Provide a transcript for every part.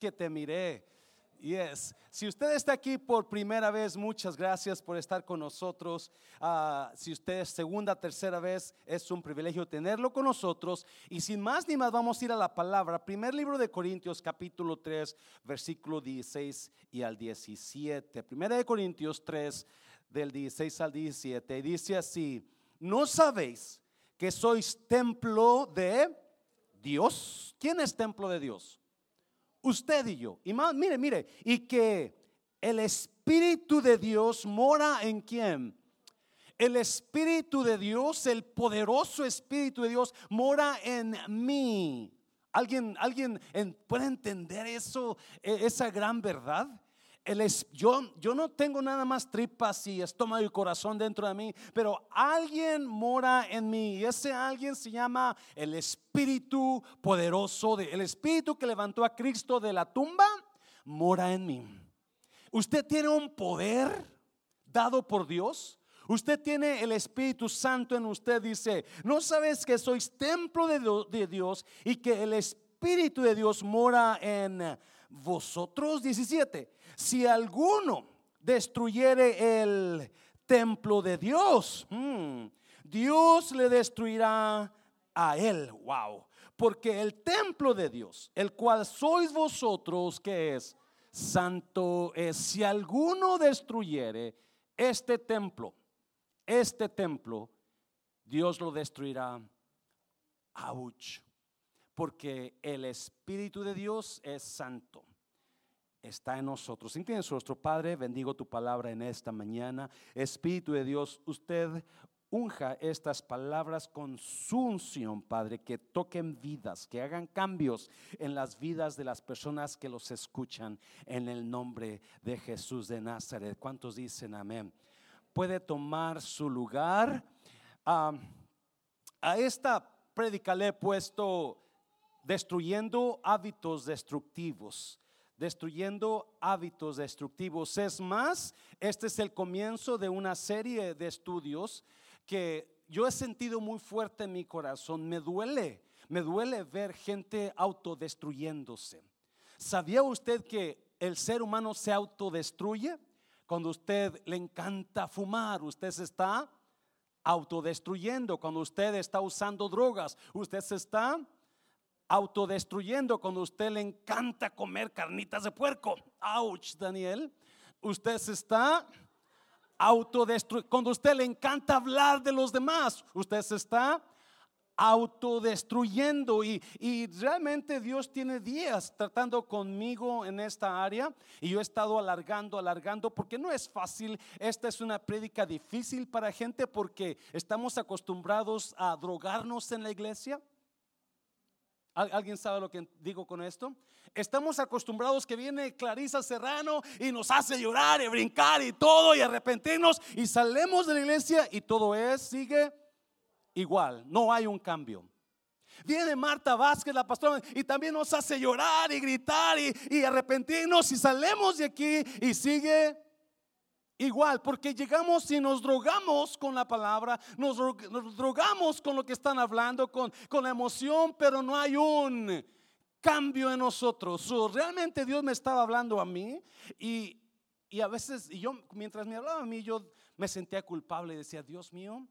que te miré. Yes. Si usted está aquí por primera vez, muchas gracias por estar con nosotros. Ah, si usted es segunda, tercera vez, es un privilegio tenerlo con nosotros. Y sin más ni más, vamos a ir a la palabra. Primer libro de Corintios, capítulo 3, versículo 16 y al 17. Primera de Corintios 3, del 16 al 17. Dice así: ¿No sabéis que sois templo de Dios? ¿Quién es templo de Dios? Usted y yo. Y más, mire, mire, y que el Espíritu de Dios mora en quién? El Espíritu de Dios, el poderoso Espíritu de Dios, mora en mí. ¿Alguien, alguien puede entender eso, e, esa gran verdad? Yo, yo no tengo nada más tripas y estómago y corazón dentro de mí, pero alguien mora en mí y ese alguien se llama el Espíritu poderoso, de, el Espíritu que levantó a Cristo de la tumba, mora en mí. Usted tiene un poder dado por Dios. Usted tiene el Espíritu Santo en usted, dice, ¿no sabes que sois templo de Dios y que el Espíritu de Dios mora en vosotros? 17 si alguno destruyere el templo de Dios, hmm, Dios le destruirá a él. Wow. Porque el templo de Dios, el cual sois vosotros, que es santo, es si alguno destruyere este templo, este templo, Dios lo destruirá. Ouch. Porque el Espíritu de Dios es santo está en nosotros. Entiendes, nuestro Padre, bendigo tu palabra en esta mañana. Espíritu de Dios, usted unja estas palabras con su unción, Padre, que toquen vidas, que hagan cambios en las vidas de las personas que los escuchan en el nombre de Jesús de Nazaret. ¿Cuántos dicen amén? Puede tomar su lugar. a esta prédica le he puesto destruyendo hábitos destructivos destruyendo hábitos destructivos. Es más, este es el comienzo de una serie de estudios que yo he sentido muy fuerte en mi corazón. Me duele, me duele ver gente autodestruyéndose. ¿Sabía usted que el ser humano se autodestruye? Cuando usted le encanta fumar, usted se está autodestruyendo. Cuando usted está usando drogas, usted se está autodestruyendo cuando usted le encanta comer carnitas de puerco. Ouch, Daniel. Usted se está autodestruyendo. Cuando usted le encanta hablar de los demás, usted se está autodestruyendo y, y, realmente Dios tiene días tratando conmigo en esta área y yo he estado alargando, alargando porque no es fácil, esta es una prédica difícil para gente porque estamos acostumbrados a drogarnos en la iglesia, ¿Alguien sabe lo que digo con esto? Estamos acostumbrados que viene Clarisa Serrano y nos hace llorar y brincar y todo y arrepentirnos y salemos de la iglesia y todo es, sigue igual, no hay un cambio. Viene Marta Vázquez, la pastora, y también nos hace llorar y gritar y, y arrepentirnos y salemos de aquí y sigue igual, porque llegamos y nos drogamos con la palabra, nos, drogamos con lo que están hablando, con, con la emoción, pero no hay un cambio en nosotros. realmente Dios me estaba hablando a mí y, y a veces, y yo, mientras me hablaba a mí, yo me sentía culpable y decía, Dios mío,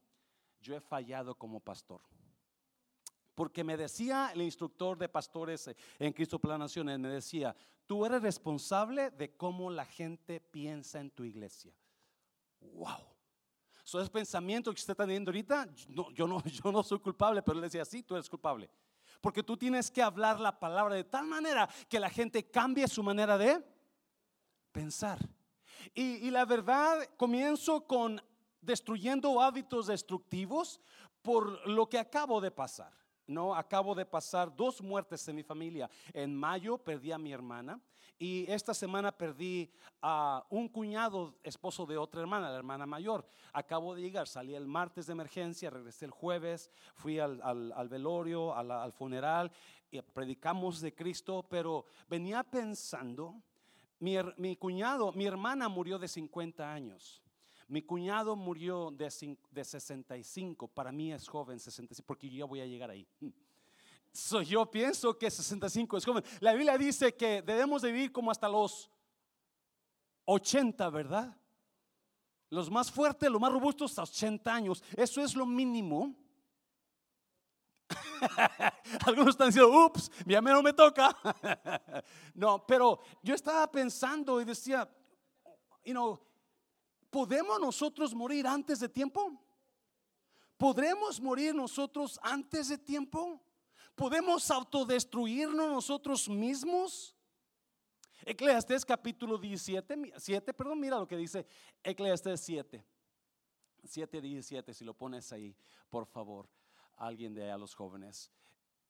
yo he fallado como pastor. Porque me decía el instructor de pastores en Cristo Plan Naciones, me decía, tú eres responsable de cómo la gente piensa en tu iglesia. Wow. So, ese pensamiento que usted está teniendo ahorita, yo, no, yo no soy culpable, pero él decía, sí, tú eres culpable. Porque tú tienes que hablar la palabra de tal manera que la gente cambie su manera de pensar. Y, y la verdad, comienzo con destruyendo hábitos destructivos por lo que acabo de pasar. No, acabo de pasar dos muertes en mi familia. En mayo perdí a mi hermana y esta semana perdí a un cuñado, esposo de otra hermana, la hermana mayor. Acabo de llegar, salí el martes de emergencia, regresé el jueves, fui al, velorio, al, funeral, y predicamos de Cristo, pero venía pensando, mi, mi cuñado, mi hermana murió de 50 años. Mi cuñado murió de, de 65, para mí es joven 65, porque yo ya voy a llegar ahí. Yo pienso que 65 es joven. La Biblia dice que debemos de vivir como hasta los 80, ¿verdad? Los más fuertes, los más robustos, hasta 80 años. Eso es lo mínimo. Algunos están diciendo, ups, mi no me toca. no, pero yo estaba pensando y decía, you know, ¿podemos nosotros morir antes de tiempo? ¿Podremos morir nosotros antes de tiempo? ¿Podemos autodestruirnos nosotros mismos? Eclesiastes capítulo 17, 7, perdón, mira lo que dice Eclesiastes 7. 7, 17, si lo pones ahí, por favor, alguien de a los jóvenes.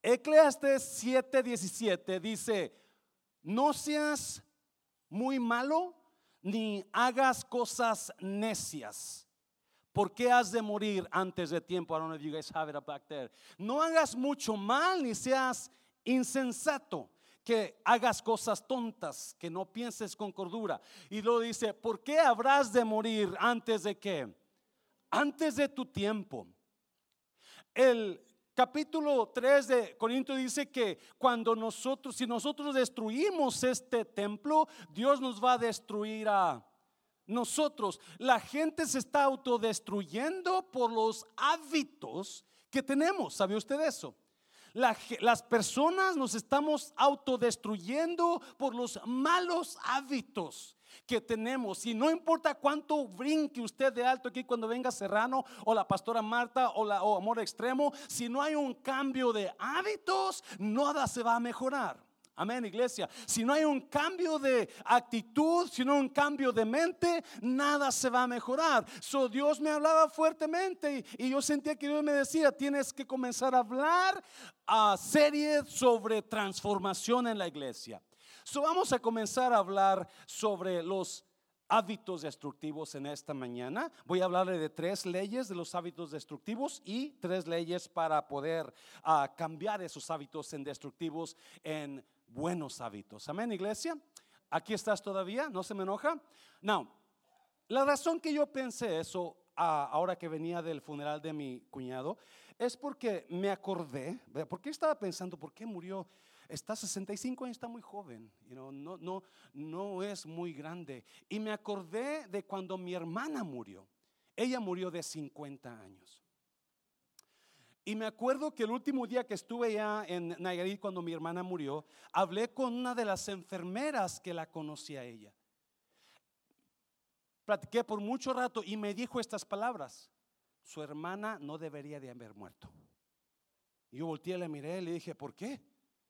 Eclesiastes 7, 17 dice, no seas muy malo ni hagas cosas necias. ¿Por qué has de morir antes de tiempo? I don't know if you guys have it back there. No hagas mucho mal ni seas insensato que hagas cosas tontas, que no pienses con cordura. Y luego dice, ¿por qué habrás de morir antes de qué? Antes de tu tiempo. El capítulo 3 de Corinto dice que cuando nosotros, si nosotros destruimos este templo, Dios nos va a destruir a nosotros. La gente se está autodestruyendo por los hábitos que tenemos. ¿Sabe usted eso? las personas nos estamos autodestruyendo por los malos hábitos que tenemos. Y no importa cuánto brinque usted de alto aquí cuando venga Serrano o la pastora Marta o, la, o Amor Extremo, si no hay un cambio de hábitos, nada se va a mejorar. Amén, iglesia. Si no hay un cambio de actitud, si no hay un cambio de mente, nada se va a mejorar. So Dios me hablaba fuertemente y, yo sentía que Dios me decía, tienes que comenzar a hablar a serie sobre transformación en la iglesia. So vamos a comenzar a hablar sobre los hábitos destructivos en esta mañana. Voy a hablarle de tres leyes de los hábitos destructivos y tres leyes para poder ah, cambiar esos hábitos en destructivos en buenos hábitos. Amén, iglesia. Aquí estás todavía, no se me enoja. No, la razón que yo pensé eso ahora que venía del funeral de mi cuñado es porque me acordé, porque estaba pensando, ¿por qué murió? Está 65 años, está muy joven, no, no, no es muy grande. Y me acordé de cuando mi hermana murió. Ella murió de 50 años. Y me acuerdo que el último día que estuve ya en Nayarit cuando mi hermana murió, hablé con una de las enfermeras que la conocía a ella. Platiqué por mucho rato y me dijo estas palabras. Su hermana no debería de haber muerto. Yo volteé, le miré y le dije, ¿por qué?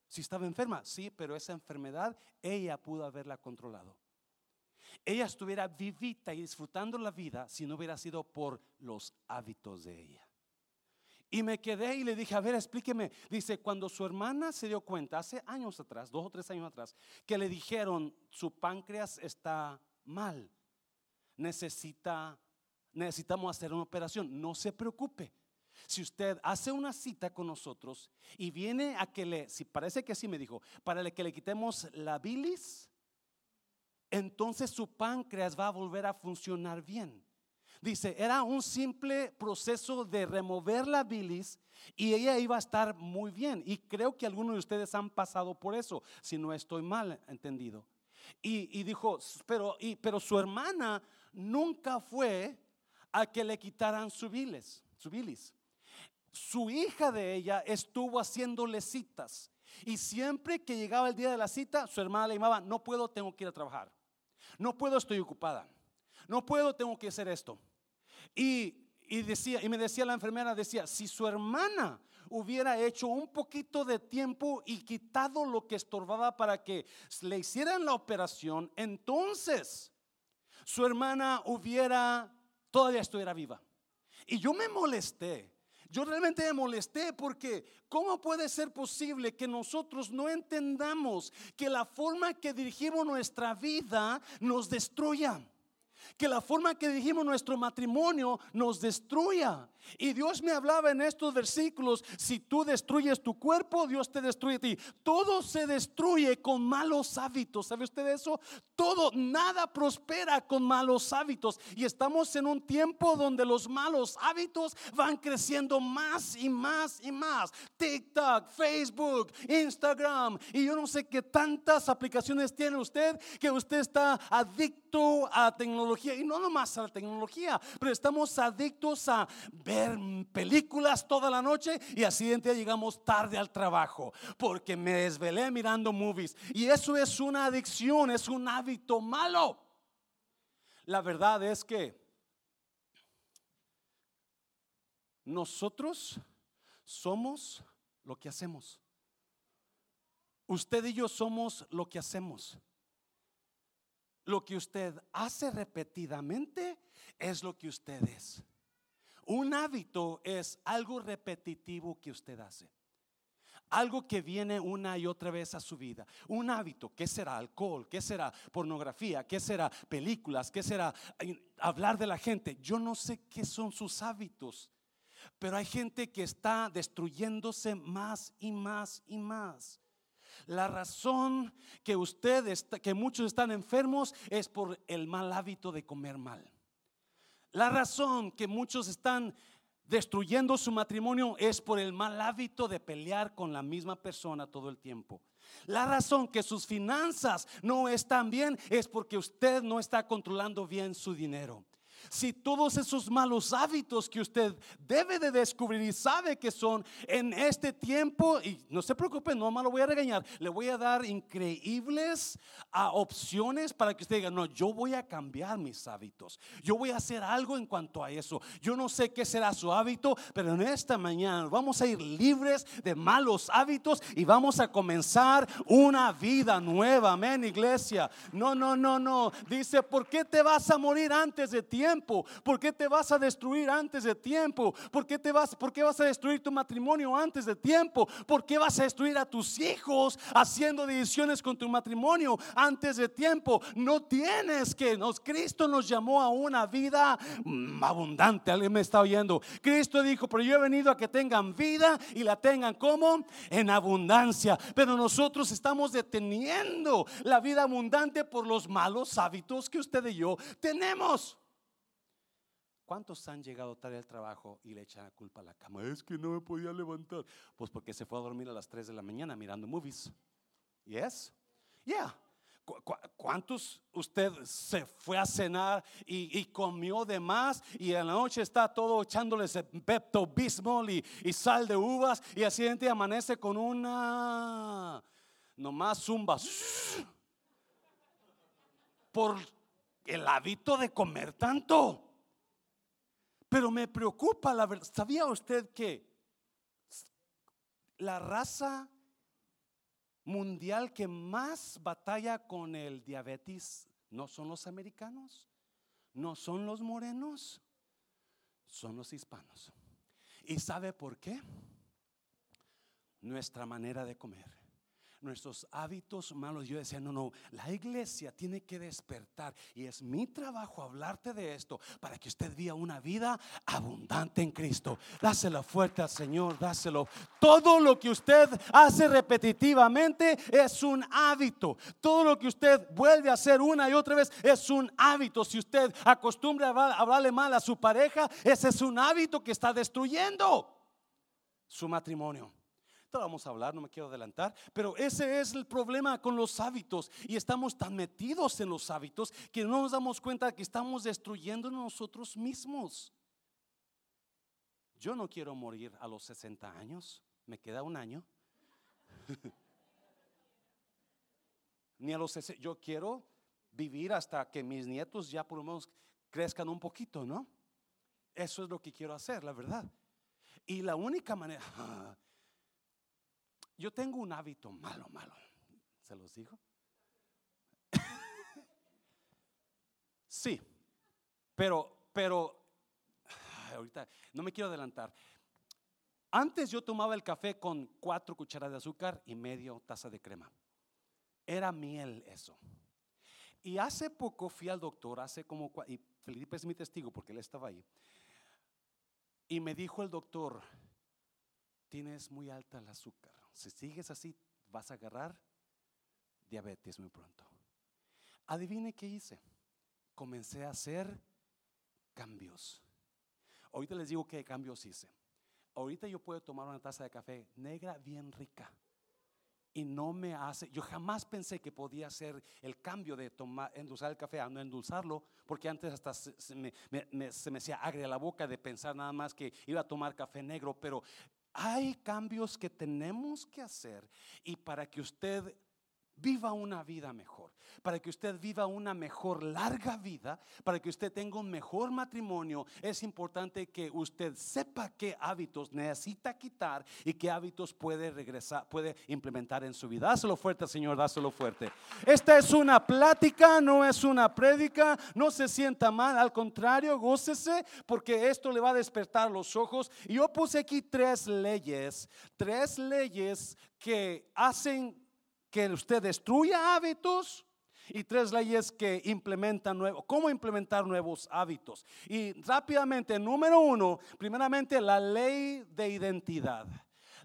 Si estaba enferma, sí, pero esa enfermedad ella pudo haberla controlado. Ella estuviera vivita y disfrutando la vida si no hubiera sido por los hábitos de ella. Y me quedé y le dije, a ver, explíqueme. Dice, cuando su hermana se dio cuenta, hace años atrás, dos o tres años atrás, que le dijeron, su páncreas está mal, necesita, necesitamos hacer una operación. No se preocupe. Si usted hace una cita con nosotros y viene a que le, si parece que sí me dijo, para que le quitemos la bilis, entonces su páncreas va a volver a funcionar bien. Dice, era un simple proceso de remover la bilis y ella iba a estar muy bien. Y creo que algunos de ustedes han pasado por eso, si no estoy mal entendido. Y, dijo, pero, pero su hermana nunca fue a que le quitaran su bilis, su bilis. Su hija de ella estuvo haciéndole citas. Y siempre que llegaba el día de la cita, su hermana le llamaba, no puedo, tengo que ir a trabajar. No puedo, estoy ocupada. No puedo, tengo que hacer esto. Y, decía, y me decía la enfermera, decía, si su hermana hubiera hecho un poquito de tiempo y quitado lo que estorbaba para que le hicieran la operación, entonces su hermana hubiera, todavía estuviera viva. Y yo me molesté. Yo realmente me molesté porque ¿cómo puede ser posible que nosotros no entendamos que la forma que dirigimos nuestra vida nos destruya? Que la forma que dijimos nuestro matrimonio nos destruya. Y Dios me hablaba en estos versículos, si tú destruyes tu cuerpo, Dios te destruye a ti. Todo se destruye con malos hábitos. ¿Sabe usted eso? Todo, nada prospera con malos hábitos. Y estamos en un tiempo donde los malos hábitos van creciendo más y más y más. TikTok, Facebook, Instagram. Y yo no sé qué tantas aplicaciones tiene usted que usted está adicto a tecnología. Y no nomás a la tecnología, pero estamos adictos a ver películas toda la noche y así siguiente llegamos tarde al trabajo porque me desvelé mirando movies. Y eso es una adicción, es un hábito malo. La verdad es que nosotros somos lo que hacemos. Usted y yo somos lo que hacemos. Lo que usted hace repetidamente es lo que usted es. Un hábito es algo repetitivo que usted hace. Algo que viene una y otra vez a su vida. Un hábito, ¿qué será? Alcohol, ¿qué será? Pornografía, ¿qué será? Películas, ¿qué será? Hablar de la gente. Yo no sé qué son sus hábitos, pero hay gente que está destruyéndose más y más y más. La razón que ustedes, que muchos están enfermos es por el mal hábito de comer mal. La razón que muchos están destruyendo su matrimonio es por el mal hábito de pelear con la misma persona todo el tiempo. La razón que sus finanzas no están bien es porque usted no está controlando bien su dinero si todos esos malos hábitos que usted debe de descubrir y sabe que son en este tiempo, y no se preocupe, no me lo voy a regañar, le voy a dar increíbles ah, opciones para que usted diga, no, yo voy a cambiar mis hábitos, yo voy a hacer algo en cuanto a eso. Yo no sé qué será su hábito, pero en esta mañana vamos a ir libres de malos hábitos y vamos a comenzar una vida nueva, amén, iglesia. No, no, no, no. Dice, ¿por qué te vas a morir antes de tiempo? ¿Por qué te vas a destruir antes de tiempo? ¿Por qué, te vas, ¿Por qué vas a destruir tu matrimonio antes de tiempo? ¿Por qué vas a destruir a tus hijos haciendo decisiones con tu matrimonio antes de tiempo? No tienes que, nos, Cristo nos llamó a una vida abundante. Alguien me está oyendo. Cristo dijo, pero yo he venido a que tengan vida y la tengan como en abundancia. Pero nosotros estamos deteniendo la vida abundante por los malos hábitos que usted y yo tenemos. ¿Cuántos han llegado tarde al trabajo y le echan la culpa a la cama? Es que no me podía levantar. Pues porque se fue a dormir a las 3 de la mañana mirando movies. ¿Yes? Yeah. ¿Cuántos usted se fue a cenar y, comió de más y en la noche está todo echándole Pepto Bismol y, y, sal de uvas y así gente amanece con una nomás zumba por el hábito de comer tanto? Pero me preocupa la verdad. ¿Sabía usted que la raza mundial que más batalla con el diabetes no son los americanos, no son los morenos, son los hispanos. ¿Y sabe por qué? Nuestra manera de comer nuestros hábitos malos. Yo decía, no, no, la iglesia tiene que despertar y es mi trabajo hablarte de esto para que usted viva una vida abundante en Cristo. Dáselo fuerte al Señor, dáselo. Todo lo que usted hace repetitivamente es un hábito. Todo lo que usted vuelve a hacer una y otra vez es un hábito. Si usted acostumbra a hablarle mal a su pareja, ese es un hábito que está destruyendo su matrimonio vamos a hablar, no me quiero adelantar, pero ese es el problema con los hábitos y estamos tan metidos en los hábitos que no nos damos cuenta que estamos destruyendo nosotros mismos. Yo no quiero morir a los 60 años, me queda un año. Ni a los 60, yo quiero vivir hasta que mis nietos ya por lo menos crezcan un poquito, ¿no? Eso es lo que quiero hacer, la verdad. Y la única manera, Yo tengo un hábito malo, malo. ¿Se los digo? sí, pero, pero, ahorita no me quiero adelantar. Antes yo tomaba el café con cuatro cucharadas de azúcar y medio taza de crema. Era miel eso. Y hace poco fui al doctor, hace como, y Felipe es mi testigo porque él estaba ahí. Y me dijo el doctor, tienes muy alta el azúcar. Si sigues así, vas a agarrar diabetes muy pronto. Adivine qué hice. Comencé a hacer cambios. Ahorita les digo qué cambios hice. Ahorita yo puedo tomar una taza de café negra bien rica y no me hace, yo jamás pensé que podía hacer el cambio de tomar, endulzar el café a no endulzarlo, porque antes hasta se, me, se me hacía agria la boca de pensar nada más que iba a tomar café negro, pero hay cambios que tenemos que hacer y para que usted viva una vida mejor, para que usted viva una mejor larga vida, para que usted tenga un mejor matrimonio, es importante que usted sepa qué hábitos necesita quitar y qué hábitos puede regresar, puede implementar en su vida. Dáselo fuerte, Señor, dáselo fuerte. Esta es una plática, no es una prédica, no se sienta mal, al contrario, gócese porque esto le va a despertar los ojos. Y yo puse aquí tres leyes, tres leyes que hacen que usted destruya hábitos y tres leyes que implementan nuevos, cómo implementar nuevos hábitos. Y rápidamente, número uno, primeramente la ley de identidad.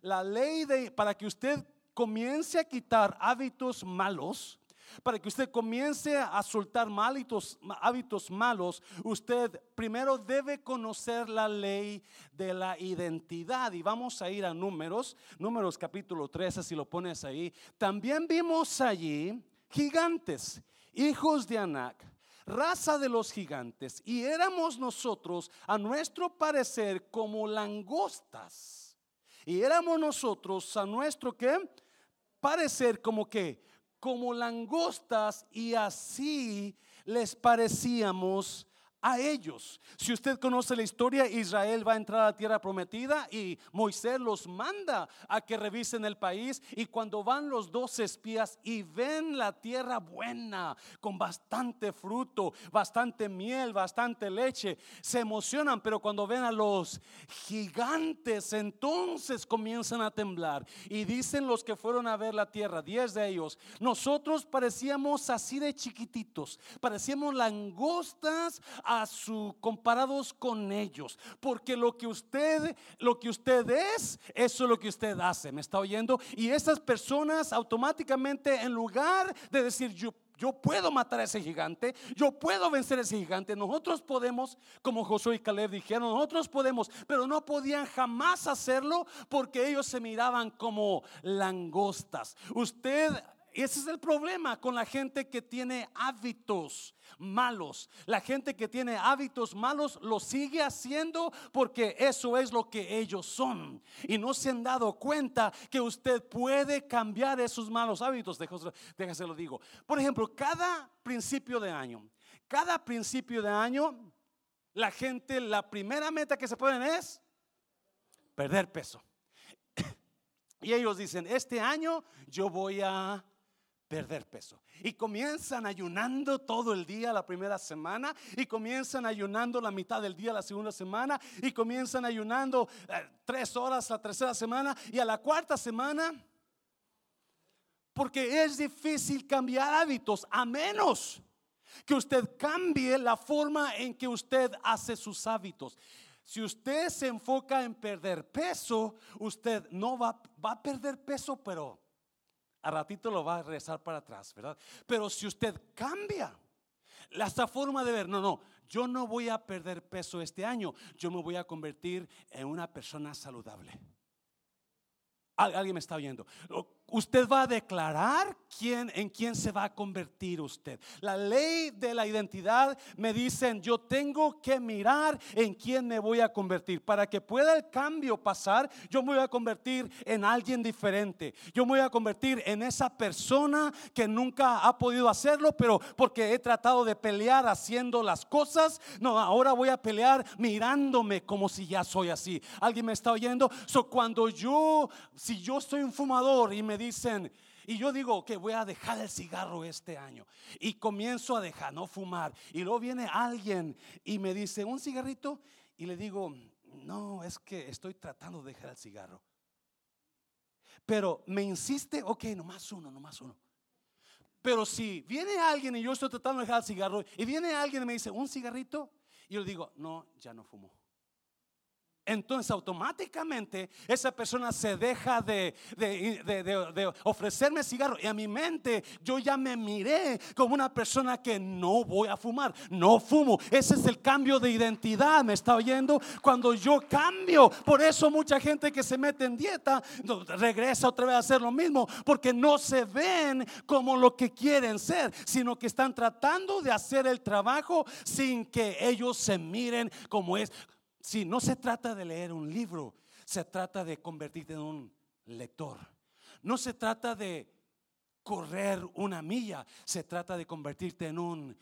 La ley de, para que usted comience a quitar hábitos malos, para que usted comience a soltar hábitos, malos, usted primero debe conocer la ley de la identidad. Y vamos a ir a números, números capítulo 13, si lo pones ahí. También vimos allí gigantes, hijos de Anac raza de los gigantes, y éramos nosotros, a nuestro parecer, como langostas. Y éramos nosotros, a nuestro que parecer como que como langostas y así les parecíamos a ellos. Si usted conoce la historia, Israel va a entrar a la tierra prometida y Moisés los manda a que revisen el país. Y cuando van los dos espías y ven la tierra buena, con bastante fruto, bastante miel, bastante leche, se emocionan, pero cuando ven a los gigantes, entonces comienzan a temblar. Y dicen los que fueron a ver la tierra, diez de ellos, nosotros parecíamos así de chiquititos, parecíamos langostas su comparados con ellos, porque lo que usted lo que usted es, eso es lo que usted hace, ¿me está oyendo? Y esas personas automáticamente en lugar de decir yo yo puedo matar a ese gigante, yo puedo vencer a ese gigante. Nosotros podemos, como Josué y Caleb dijeron, nosotros podemos, pero no podían jamás hacerlo porque ellos se miraban como langostas. Usted ese es el problema con la gente que tiene hábitos malos. La gente que tiene hábitos malos lo sigue haciendo porque eso es lo que ellos son. Y no se han dado cuenta que usted puede cambiar esos malos hábitos. Déjase lo digo. Por ejemplo, cada principio de año, cada principio de año, la gente, la primera meta que se ponen es perder peso. Y ellos dicen, este año yo voy a perder peso. Y comienzan ayunando todo el día la primera semana y comienzan ayunando la mitad del día la segunda semana y comienzan ayunando eh, tres horas la tercera semana y a la cuarta semana. Porque es difícil cambiar hábitos a menos que usted cambie la forma en que usted hace sus hábitos. Si usted se enfoca en perder peso, usted no va, va a perder peso, pero a ratito lo va a regresar para atrás, ¿verdad? Pero si usted cambia esta forma de ver, no, no, yo no voy a perder peso este año, yo me voy a convertir en una persona saludable. Alguien me está oyendo usted va a declarar quién, en quién se va a convertir usted. La ley de la identidad me dicen, yo tengo que mirar en quién me voy a convertir. Para que pueda el cambio pasar, yo me voy a convertir en alguien diferente. Yo me voy a convertir en esa persona que nunca ha podido hacerlo, pero porque he tratado de pelear haciendo las cosas. No, ahora voy a pelear mirándome como si ya soy así. ¿Alguien me está oyendo? So, cuando yo, si yo soy un fumador y me dicen, y yo digo que voy a dejar el cigarro este año. Y comienzo a dejar, no fumar. Y luego viene alguien y me dice, ¿un cigarrito? Y le digo, no, es que estoy tratando de dejar el cigarro. Pero me insiste, ok, nomás uno, nomás uno. Pero si viene alguien y yo estoy tratando de dejar el cigarro, y viene alguien y me dice, ¿un cigarrito? Y yo le digo, no, ya no fumo. Entonces automáticamente esa persona se deja de, de, de, de, ofrecerme cigarro. Y a mi mente yo ya me miré como una persona que no voy a fumar, no fumo. Ese es el cambio de identidad, ¿me está oyendo? Cuando yo cambio, por eso mucha gente que se mete en dieta regresa otra vez a hacer lo mismo, porque no se ven como lo que quieren ser, sino que están tratando de hacer el trabajo sin que ellos se miren como es. Si no se trata de leer un libro, se trata de convertirte en un lector. No se trata de correr una milla, se trata de convertirte en un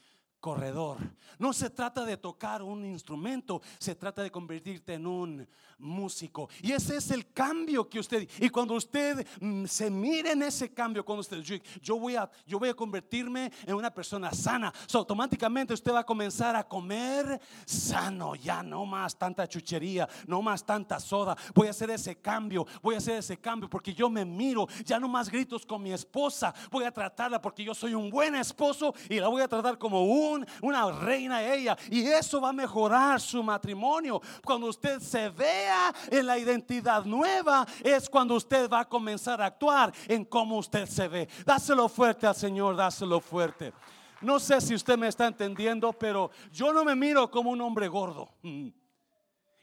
corredor. No se trata de tocar un instrumento, se trata de convertirte en un músico. Y ese es el cambio que usted, y cuando usted mm, se mire en ese cambio, cuando usted, yo, voy a, yo voy a convertirme en una persona sana, automáticamente usted va a comenzar a comer sano, ya no más tanta chuchería, no más tanta soda. Voy a hacer ese cambio, voy a hacer ese cambio porque yo me miro, ya no más gritos con mi esposa, voy a tratarla porque yo soy un buen esposo y la voy a tratar como un una reina ella. Y eso va a mejorar su matrimonio. Cuando usted se vea en la identidad nueva, es cuando usted va a comenzar a actuar en cómo usted se ve. Dáselo fuerte al Señor, dáselo fuerte. No sé si usted me está entendiendo, pero yo no me miro como un hombre gordo. Mm.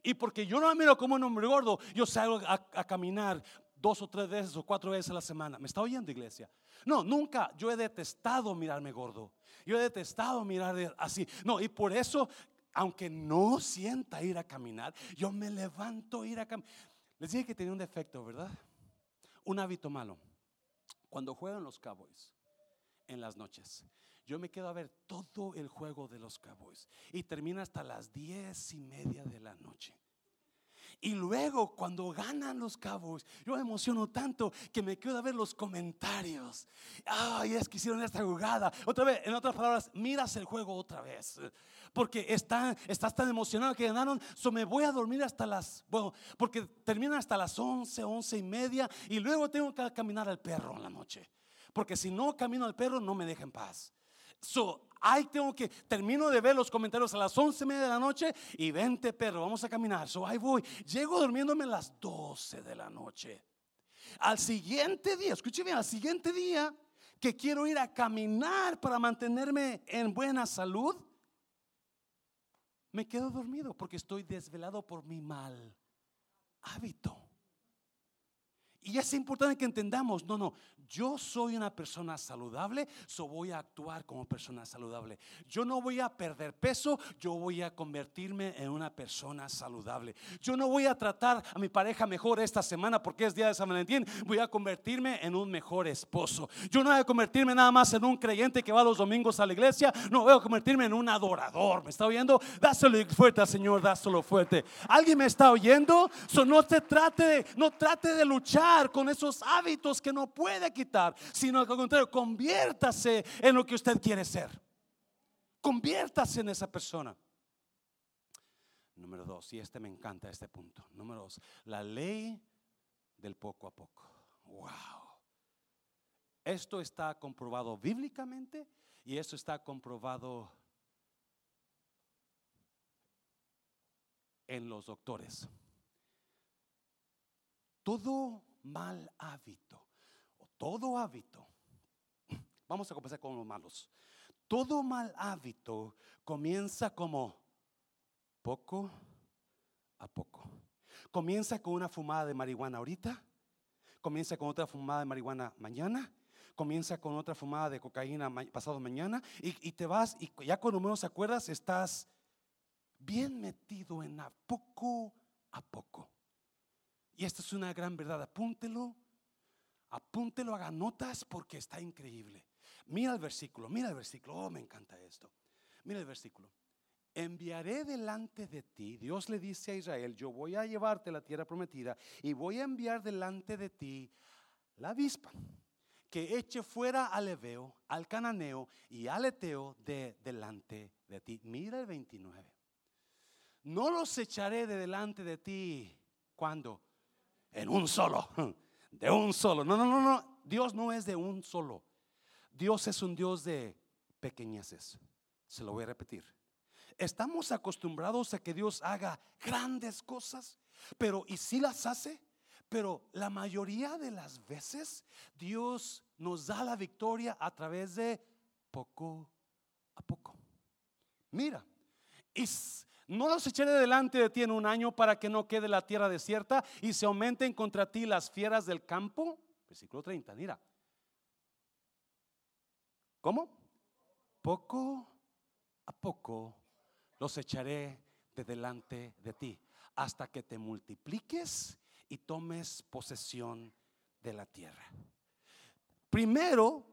Y porque yo no me miro como un hombre gordo, yo salgo a caminar dos o tres veces o cuatro veces a la semana. ¿Me está oyendo, iglesia? No, nunca. Yo he detestado mirarme gordo. Yo he detestado mirar así. No, y por eso, aunque no sienta ir a caminar, yo me levanto ir a caminar. Les dije que tenía un defecto, ¿verdad? Un hábito malo. Cuando juegan los Cowboys en las noches, yo me quedo a ver todo el juego de los Cowboys y termina hasta las diez y media de la noche. Y luego cuando ganan los Cowboys, yo me emociono tanto que me quedo a ver los comentarios. Ay, es que hicieron esta jugada. Otra vez, en otras palabras, miras el juego otra vez. Porque está, estás tan emocionado que ganaron. So me voy a dormir hasta las, bueno, porque termina hasta las 11, 11 y media. Y luego tengo que caminar al perro en la noche. Porque si no camino al perro, no me deja en paz. So, Ahí tengo que, termino de ver los comentarios a las once y media de la noche y vente perro, vamos a caminar. So ahí voy. Llego durmiéndome a las 12 de la noche. Al siguiente día, escuche bien, al siguiente día que quiero ir a caminar para mantenerme en buena salud, me quedo dormido porque estoy desvelado por mi mal hábito. Y es importante que entendamos, no, no, yo soy una persona saludable, so voy a actuar como persona saludable. Yo no voy a perder peso, yo voy a convertirme en una persona saludable. Yo no voy a tratar a mi pareja mejor esta semana porque es día de San Valentín, voy a convertirme en un mejor esposo. Yo no voy a convertirme nada más en un creyente que va los domingos a la iglesia, no voy a convertirme en un adorador. ¿Me está oyendo? Dáselo fuerte Señor, dáselo fuerte. ¿Alguien me está oyendo? So no te trate, no trate de luchar con esos hábitos que no puede quitar sino al contrario, conviértase en lo que usted quiere ser. Conviértase en esa persona. Número dos, y este me encanta este punto. Número dos, la ley del poco a poco. Wow. Esto está comprobado bíblicamente y esto está comprobado en los doctores. Todo mal hábito todo hábito, vamos a comenzar con los malos. Todo mal hábito comienza como poco a poco. Comienza con una fumada de marihuana ahorita, comienza con otra fumada de marihuana mañana, comienza con otra fumada de cocaína pasado mañana y, te vas y ya cuando menos acuerdas estás bien metido en a poco a poco. Y esta es una gran verdad, apúntelo Apúntelo, haga notas porque está increíble. Mira el versículo, mira el versículo. Oh, me encanta esto. Mira el versículo. Enviaré delante de ti, Dios le dice a Israel, yo voy a llevarte la tierra prometida y voy a enviar delante de ti la avispa que eche fuera al Ebeo, al Cananeo y al Eteo de delante de ti. Mira el 29. No los echaré de delante de ti. ¿Cuándo? En un solo de un solo. No, no, no, no. Dios no es de un solo. Dios es un Dios de pequeñeces. Se lo voy a repetir. Estamos acostumbrados a que Dios haga grandes cosas. Pero, ¿y si las hace? Pero la mayoría de las veces Dios nos da la victoria a través de poco a poco. Mira, no los echaré delante de ti en un año para que no quede la tierra desierta y se aumenten contra ti las fieras del campo. Versículo 30, mira. ¿Cómo? Poco a poco los echaré de delante de ti hasta que te multipliques y tomes posesión de la tierra. Primero,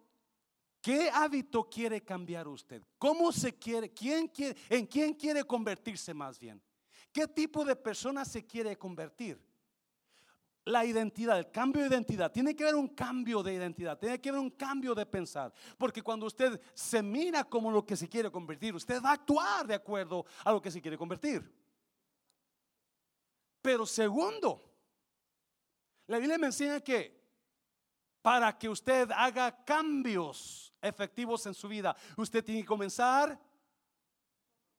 ¿qué hábito quiere cambiar usted? ¿Cómo se quiere? ¿Quién quiere? ¿En quién quiere convertirse más bien? ¿Qué tipo de persona se quiere convertir? La identidad, el cambio de identidad. Tiene que haber un cambio de identidad, tiene que haber un cambio de pensar. Porque cuando usted se mira como lo que se quiere convertir, usted va a actuar de acuerdo a lo que se quiere convertir. Pero segundo, la Biblia me enseña que para que usted haga cambios efectivos en su vida, usted tiene que comenzar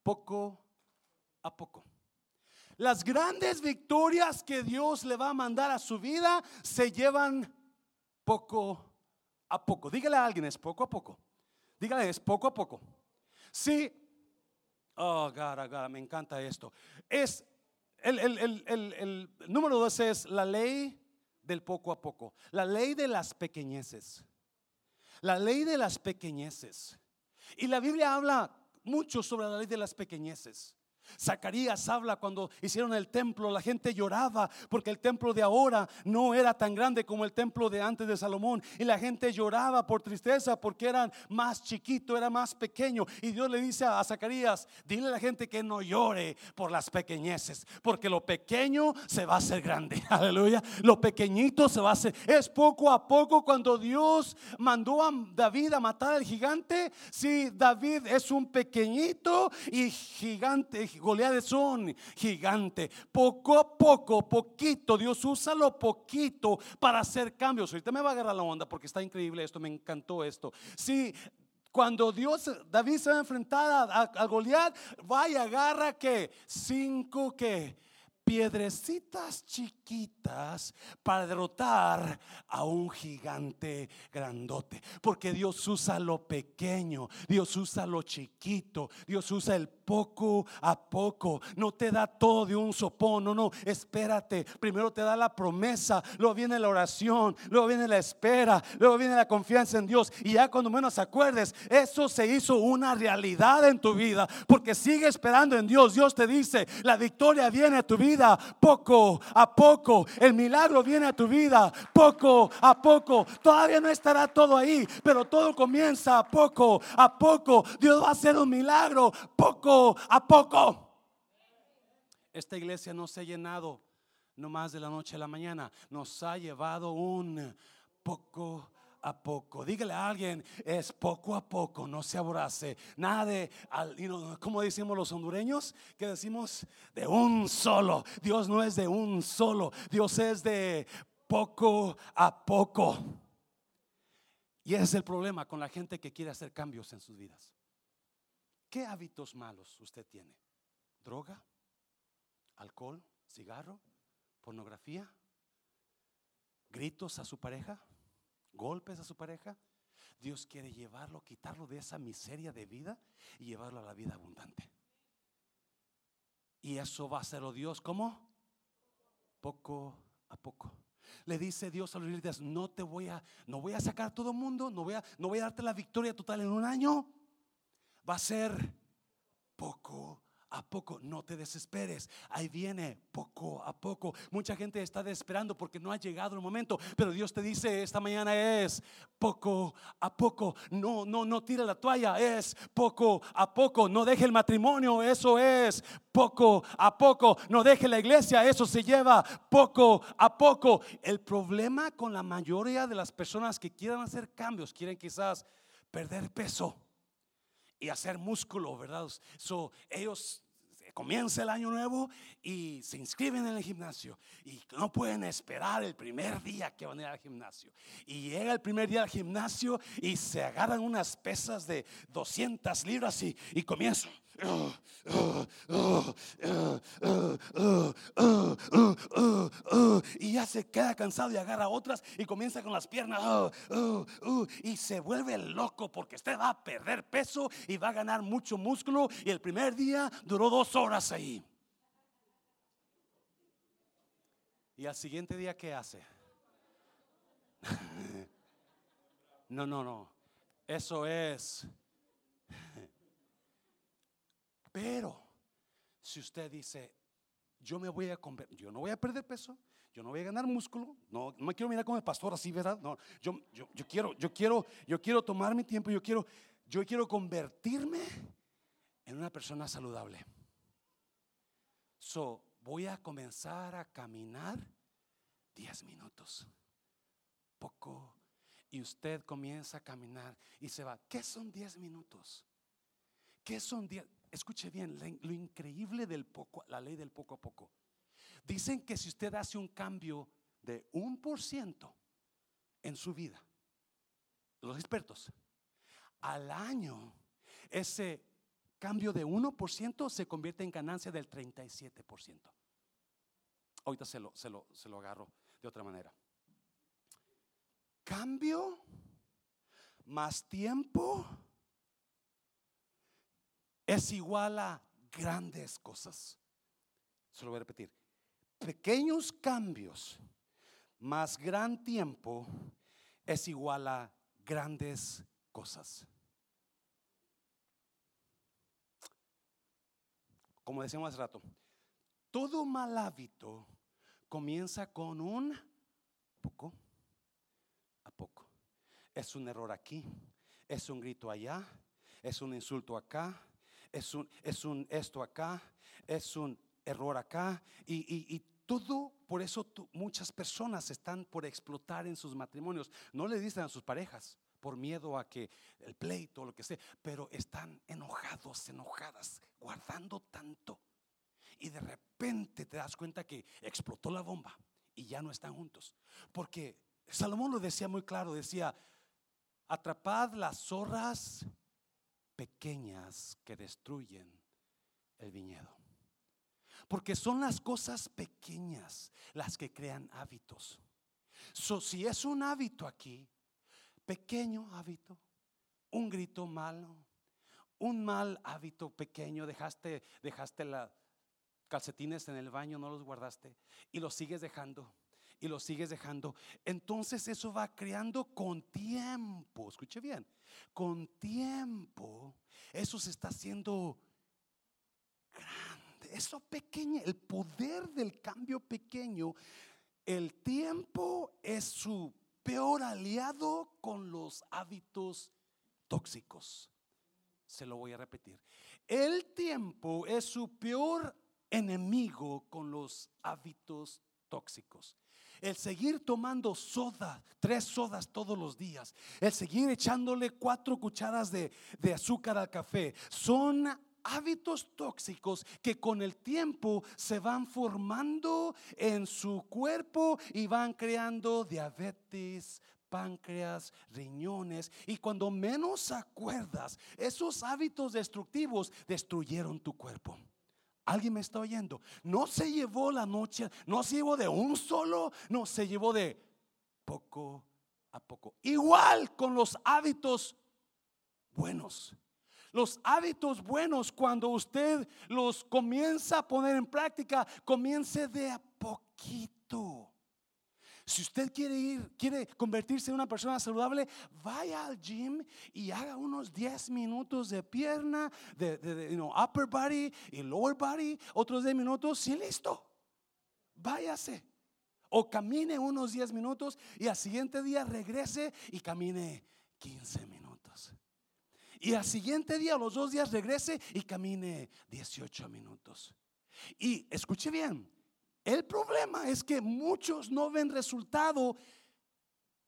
poco a poco. Las grandes victorias que Dios le va a mandar a su vida se llevan poco a poco. Dígale a alguien, es poco a poco. Dígale, es poco a poco. Sí. Oh, gara, gara, me encanta esto. Es el, el, el, el número dos es la ley del poco a poco. La ley de las pequeñeces. La ley de las pequeñeces. Y la Biblia habla mucho sobre la ley de las pequeñeces. Zacarías habla cuando hicieron el templo, la gente lloraba porque el templo de ahora no era tan grande como el templo de antes de Salomón. Y la gente lloraba por tristeza porque eran más chiquito, era más pequeño. Y Dios le dice a Zacarías, dile a la gente que no llore por las pequeñeces, porque lo pequeño se va a hacer grande. Aleluya. Lo pequeñito se va a hacer. Es poco a poco cuando Dios mandó a David a matar al gigante. Si David es un pequeñito y gigante Goliat es un gigante. Poco a poco, poquito, Dios usa lo poquito para hacer cambios. Ahorita me va a agarrar la onda porque está increíble esto, me encantó esto. Sí, cuando Dios, David se va a enfrentar a, a Goliat, va y agarra que cinco que piedrecitas chiquitas para derrotar a un gigante grandote. Porque Dios usa lo pequeño, Dios usa lo chiquito, Dios usa el poco a poco. No te da todo de un sopón, no, no, espérate. Primero te da la promesa, luego viene la oración, luego viene la espera, luego viene la confianza en Dios. Y ya cuando menos acuerdes, eso se hizo una realidad en tu vida. Porque sigue esperando en Dios. Dios te dice, la victoria viene a tu vida poco a poco. El milagro viene a tu vida poco a poco. Todavía no estará todo ahí, pero todo comienza poco a poco. Dios va a hacer un milagro poco a poco. Esta iglesia no se ha llenado no más de la noche a la mañana, nos ha llevado un poco a poco. Dígale a alguien, es poco a poco, no se abrace. Nada de, como decimos los hondureños, que decimos de un solo. Dios no es de un solo, Dios es de poco a poco. Y ese es el problema con la gente que quiere hacer cambios en sus vidas. ¿Qué hábitos malos usted tiene? ¿Droga? ¿Alcohol? ¿Cigarro? ¿Pornografía? ¿Gritos a su pareja? ¿Golpes a su pareja? Dios quiere llevarlo, quitarlo de esa miseria de vida y llevarlo a la vida abundante. Y eso va a hacerlo Dios, ¿cómo? Poco a poco. Le dice Dios a los líderes, no te voy a, no voy a sacar a todo el mundo, no voy a, no voy a darte la victoria total en un año va a ser poco a poco. No te desesperes. Ahí viene poco a poco. Mucha gente está desesperando porque no ha llegado el momento. Pero Dios te dice esta mañana es poco a poco. No, no, no tire la toalla. Es poco a poco. No deje el matrimonio. Eso es poco a poco. No deje la iglesia. Eso se lleva poco a poco. El problema con la mayoría de las personas que quieran hacer cambios, quieren quizás perder peso y hacer músculo, ¿verdad? So, ellos comienza el año nuevo y se inscriben en el gimnasio y no pueden esperar el primer día que van a ir al gimnasio. Y llega el primer día al gimnasio y se agarran unas pesas de 200 libras y, y comienzan. Y ya se queda cansado y agarra otras y comienza con las piernas y se vuelve loco porque usted va a perder peso y va a ganar mucho músculo. Y el primer día duró dos horas ahí. Y al siguiente día, ¿qué hace? No, no, no. Eso es pero si usted dice, yo me voy a yo no voy a perder peso, yo no voy a ganar músculo, no, no me quiero mirar como el pastor así, ¿verdad? No, yo, yo, yo, quiero, yo quiero, yo quiero tomar mi tiempo, yo quiero, yo quiero convertirme en una persona saludable. So, voy a comenzar a caminar 10 minutos. Poco. Y usted comienza a caminar y se va. ¿Qué son 10 minutos? ¿Qué son 10? Escuche bien, lo increíble del poco, la ley del poco a poco. Dicen que si usted hace un cambio de un por ciento en su vida, los expertos, al año ese cambio de 1% se convierte en ganancia del 37%. Ahorita se lo, se lo, se lo agarro de otra manera. Cambio más tiempo es igual a grandes cosas. Se lo voy a repetir. Pequeños cambios más gran tiempo es igual a grandes cosas. Como decíamos hace rato, todo mal hábito comienza con un poco a poco. Es un error aquí, es un grito allá, es un insulto acá, es un, es un esto acá, es un error acá y, todo, por eso muchas personas están por explotar en sus matrimonios. No le dicen a sus parejas por miedo a que el pleito o lo que sea, pero están enojados, enojadas, guardando tanto. Y de repente te das cuenta que explotó la bomba y ya no están juntos. Porque Salomón lo decía muy claro, decía, atrapad las zorras pequeñas que destruyen el viñedo. Porque son las cosas pequeñas las que crean hábitos. So, si es un hábito aquí, pequeño hábito, un grito malo, un mal hábito pequeño, dejaste, dejaste calcetines en el baño, no los guardaste y los sigues dejando y lo sigues dejando, entonces eso va creando con tiempo, escuche bien, con tiempo, eso se está haciendo grande, eso pequeño, el poder del cambio pequeño, el tiempo es su peor aliado con los hábitos tóxicos. Se lo voy a repetir. El tiempo es su peor enemigo con los hábitos tóxicos el seguir tomando soda, tres sodas todos los días, el seguir echándole cuatro cucharas de, azúcar al café, son hábitos tóxicos que con el tiempo se van formando en su cuerpo y van creando diabetes, páncreas, riñones. Y cuando menos acuerdas, esos hábitos destructivos destruyeron tu cuerpo. ¿Alguien me está oyendo? No se llevó la noche, no se llevó de un solo, no, se llevó de poco a poco. Igual con los hábitos buenos. Los hábitos buenos, cuando usted los comienza a poner en práctica, comience de a poquito. Si usted quiere ir, quiere convertirse en una persona saludable, vaya al gym y haga unos 10 minutos de pierna, de, upper body y lower body, otros 10 minutos y listo. Váyase. O camine unos 10 minutos y al siguiente día regrese y camine 15 minutos. Y al siguiente día, los dos días, regrese y camine 18 minutos. Y escuche bien, el problema es que muchos no ven resultado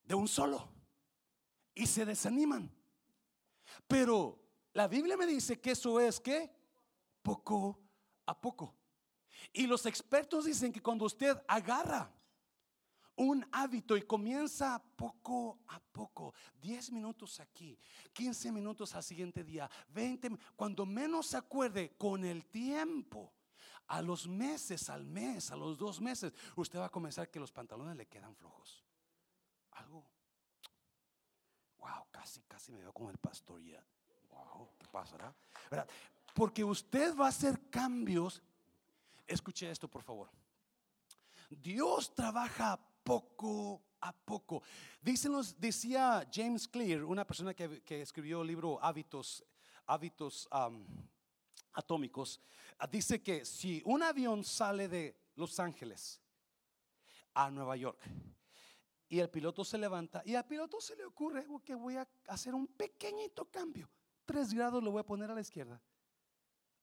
de un solo y se desaniman. Pero la Biblia me dice que eso es que poco a poco. Y los expertos dicen que cuando usted agarra un hábito y comienza poco a poco, 10 minutos aquí, 15 minutos al siguiente día, 20, cuando menos se acuerde con el tiempo, a los meses, al mes, a los dos meses, usted va a comenzar que los pantalones le quedan flojos. Algo. Wow, casi, casi me veo con el pastor ya. Wow, ¿qué pasará? ¿Verdad? Porque usted va a hacer cambios. Escuche esto, por favor. Dios trabaja poco a poco. decía James Clear, una persona que, escribió el libro Hábitos, hábitos atómicos, dice que si un avión sale de Los Ángeles a Nueva York y el piloto se levanta y al piloto se le ocurre que voy a hacer un pequeñito cambio, tres grados lo voy a poner a la izquierda,